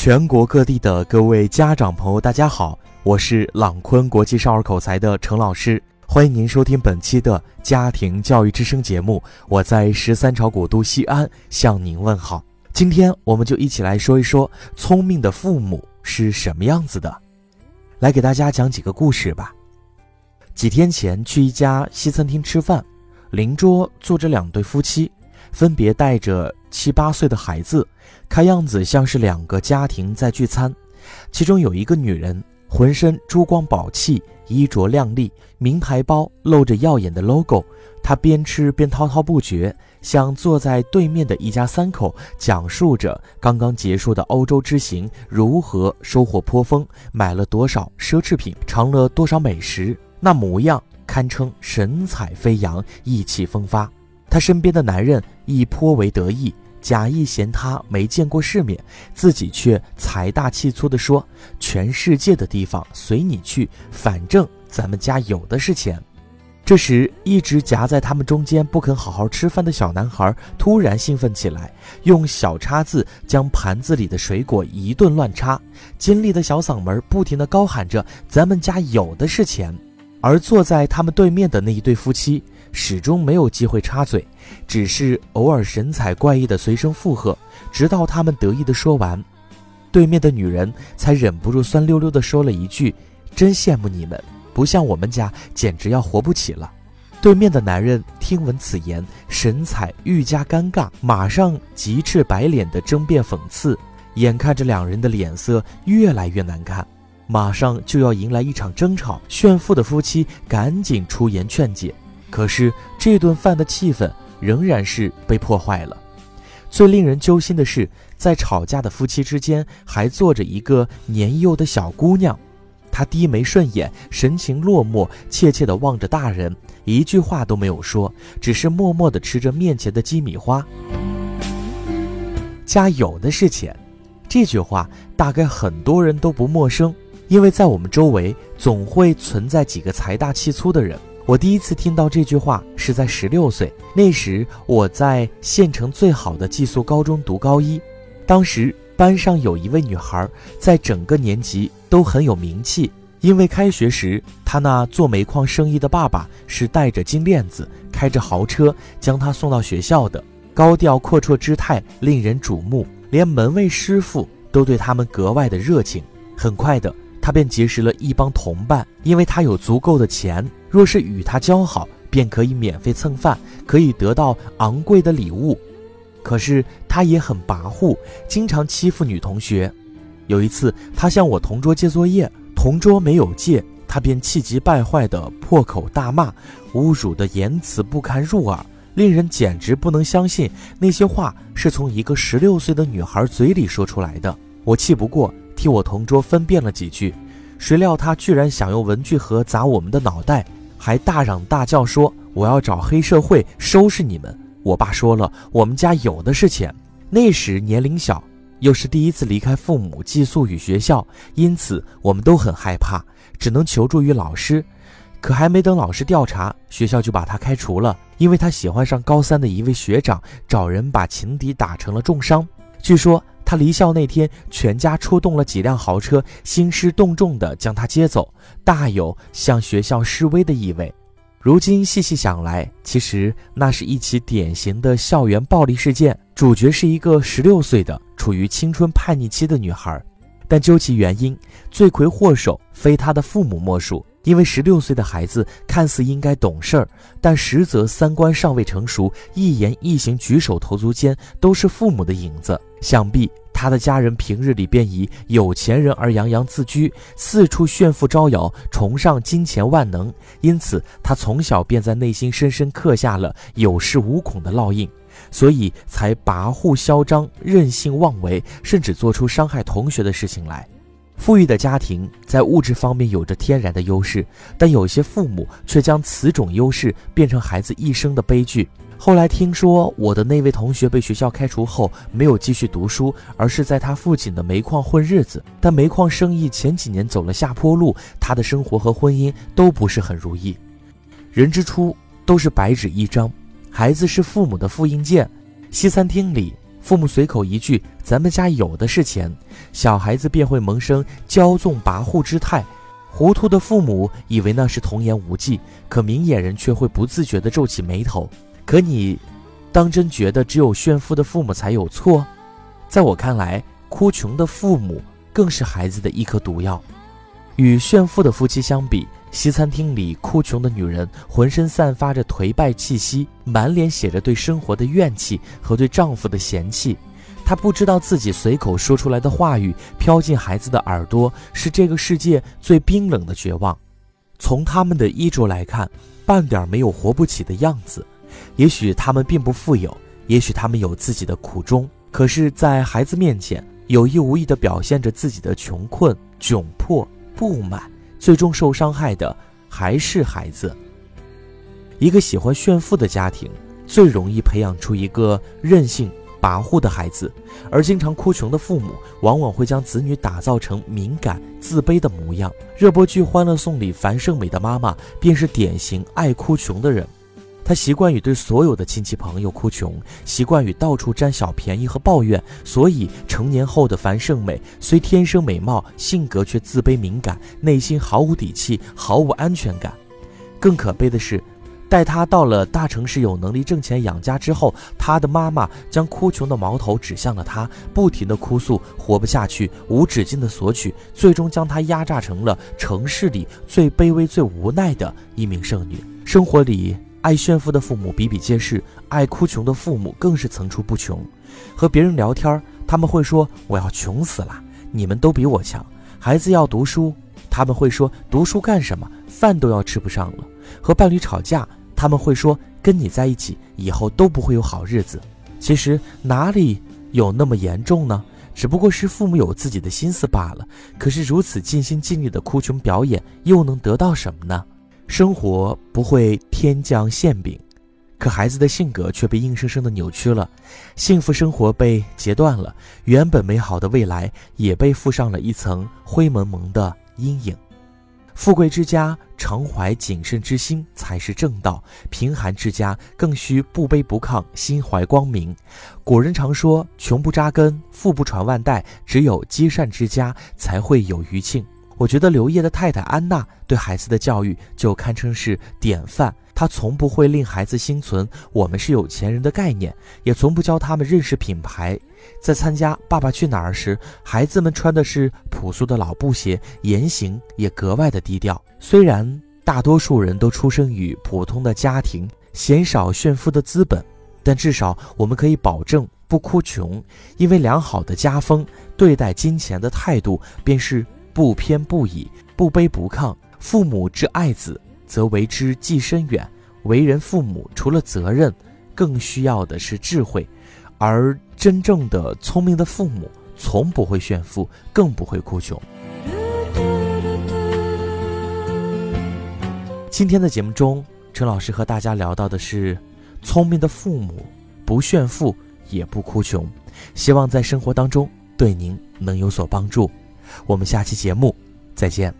全国各地的各位家长朋友，大家好，我是朗坤国际少儿口才的程老师，欢迎您收听本期的家庭教育之声节目。我在十三朝古都西安向您问好。今天我们就一起来说一说聪明的父母是什么样子的，来给大家讲几个故事吧。几天前去一家西餐厅吃饭，邻桌坐着两对夫妻。分别带着七八岁的孩子，看样子像是两个家庭在聚餐。其中有一个女人，浑身珠光宝气，衣着靓丽，名牌包露着耀眼的 logo。她边吃边滔滔不绝，向坐在对面的一家三口讲述着刚刚结束的欧洲之行如何收获颇丰，买了多少奢侈品，尝了多少美食，那模样堪称神采飞扬，意气风发。他身边的男人亦颇为得意，假意嫌他没见过世面，自己却财大气粗地说：“全世界的地方随你去，反正咱们家有的是钱。”这时，一直夹在他们中间不肯好好吃饭的小男孩突然兴奋起来，用小叉子将盘子里的水果一顿乱插，尖利的小嗓门不停地高喊着：“咱们家有的是钱。”而坐在他们对面的那一对夫妻。始终没有机会插嘴，只是偶尔神采怪异的随声附和，直到他们得意的说完，对面的女人才忍不住酸溜溜的说了一句：“真羡慕你们，不像我们家，简直要活不起了。”对面的男人听闻此言，神采愈加尴尬，马上急赤白脸的争辩讽刺，眼看着两人的脸色越来越难看，马上就要迎来一场争吵，炫富的夫妻赶紧出言劝解。可是这顿饭的气氛仍然是被破坏了。最令人揪心的是，在吵架的夫妻之间还坐着一个年幼的小姑娘，她低眉顺眼，神情落寞，怯怯地望着大人，一句话都没有说，只是默默地吃着面前的鸡米花。家有的是钱，这句话大概很多人都不陌生，因为在我们周围总会存在几个财大气粗的人。我第一次听到这句话是在十六岁，那时我在县城最好的寄宿高中读高一。当时班上有一位女孩，在整个年级都很有名气，因为开学时她那做煤矿生意的爸爸是带着金链子，开着豪车将她送到学校的，高调阔绰之态令人瞩目，连门卫师傅都对他们格外的热情。很快的。他便结识了一帮同伴，因为他有足够的钱，若是与他交好，便可以免费蹭饭，可以得到昂贵的礼物。可是他也很跋扈，经常欺负女同学。有一次，他向我同桌借作业，同桌没有借，他便气急败坏地破口大骂，侮辱的言辞不堪入耳，令人简直不能相信那些话是从一个十六岁的女孩嘴里说出来的。我气不过。替我同桌分辨了几句，谁料他居然想用文具盒砸我们的脑袋，还大嚷大叫说：“我要找黑社会收拾你们！”我爸说了，我们家有的是钱。那时年龄小，又是第一次离开父母寄宿与学校，因此我们都很害怕，只能求助于老师。可还没等老师调查，学校就把他开除了，因为他喜欢上高三的一位学长，找人把情敌打成了重伤。据说。他离校那天，全家出动了几辆豪车，兴师动众地将他接走，大有向学校示威的意味。如今细细想来，其实那是一起典型的校园暴力事件，主角是一个十六岁的处于青春叛逆期的女孩。但究其原因，罪魁祸首非他的父母莫属。因为十六岁的孩子看似应该懂事儿，但实则三观尚未成熟，一言一行、举手投足间都是父母的影子。想必他的家人平日里便以有钱人而洋洋自居，四处炫富招摇，崇尚金钱万能，因此他从小便在内心深深刻下了有恃无恐的烙印，所以才跋扈嚣张、任性妄为，甚至做出伤害同学的事情来。富裕的家庭在物质方面有着天然的优势，但有些父母却将此种优势变成孩子一生的悲剧。后来听说我的那位同学被学校开除后，没有继续读书，而是在他父亲的煤矿混日子。但煤矿生意前几年走了下坡路，他的生活和婚姻都不是很如意。人之初都是白纸一张，孩子是父母的复印件。西餐厅里。父母随口一句“咱们家有的是钱”，小孩子便会萌生骄纵跋扈之态。糊涂的父母以为那是童言无忌，可明眼人却会不自觉地皱起眉头。可你，当真觉得只有炫富的父母才有错？在我看来，哭穷的父母更是孩子的一颗毒药。与炫富的夫妻相比，西餐厅里哭穷的女人浑身散发着颓败气息，满脸写着对生活的怨气和对丈夫的嫌弃。她不知道自己随口说出来的话语飘进孩子的耳朵，是这个世界最冰冷的绝望。从他们的衣着来看，半点没有活不起的样子。也许他们并不富有，也许他们有自己的苦衷，可是，在孩子面前，有意无意地表现着自己的穷困窘迫。不满，最终受伤害的还是孩子。一个喜欢炫富的家庭，最容易培养出一个任性跋扈的孩子，而经常哭穷的父母，往往会将子女打造成敏感、自卑的模样。热播剧《欢乐颂》里，樊胜美的妈妈便是典型爱哭穷的人。他习惯于对所有的亲戚朋友哭穷，习惯于到处占小便宜和抱怨，所以成年后的樊胜美虽天生美貌，性格却自卑敏感，内心毫无底气，毫无安全感。更可悲的是，待他到了大城市有能力挣钱养家之后，他的妈妈将哭穷的矛头指向了他，不停的哭诉活不下去，无止境的索取，最终将他压榨成了城市里最卑微、最无奈的一名剩女。生活里。爱炫富的父母比比皆是，爱哭穷的父母更是层出不穷。和别人聊天，他们会说：“我要穷死了，你们都比我强。”孩子要读书，他们会说：“读书干什么？饭都要吃不上了。”和伴侣吵架，他们会说：“跟你在一起，以后都不会有好日子。”其实哪里有那么严重呢？只不过是父母有自己的心思罢了。可是如此尽心尽力的哭穷表演，又能得到什么呢？生活不会天降馅饼，可孩子的性格却被硬生生的扭曲了，幸福生活被截断了，原本美好的未来也被附上了一层灰蒙蒙的阴影。富贵之家常怀谨慎之心才是正道，贫寒之家更需不卑不亢，心怀光明。古人常说：“穷不扎根，富不传万代，只有积善之家才会有余庆。”我觉得刘烨的太太安娜对孩子的教育就堪称是典范。她从不会令孩子心存“我们是有钱人”的概念，也从不教他们认识品牌。在参加《爸爸去哪儿》时，孩子们穿的是朴素的老布鞋，言行也格外的低调。虽然大多数人都出生于普通的家庭，鲜少炫富的资本，但至少我们可以保证不哭穷，因为良好的家风对待金钱的态度便是。不偏不倚，不卑不亢。父母之爱子，则为之计深远。为人父母，除了责任，更需要的是智慧。而真正的聪明的父母，从不会炫富，更不会哭穷。今天的节目中，陈老师和大家聊到的是：聪明的父母不炫富，也不哭穷。希望在生活当中对您能有所帮助。我们下期节目再见。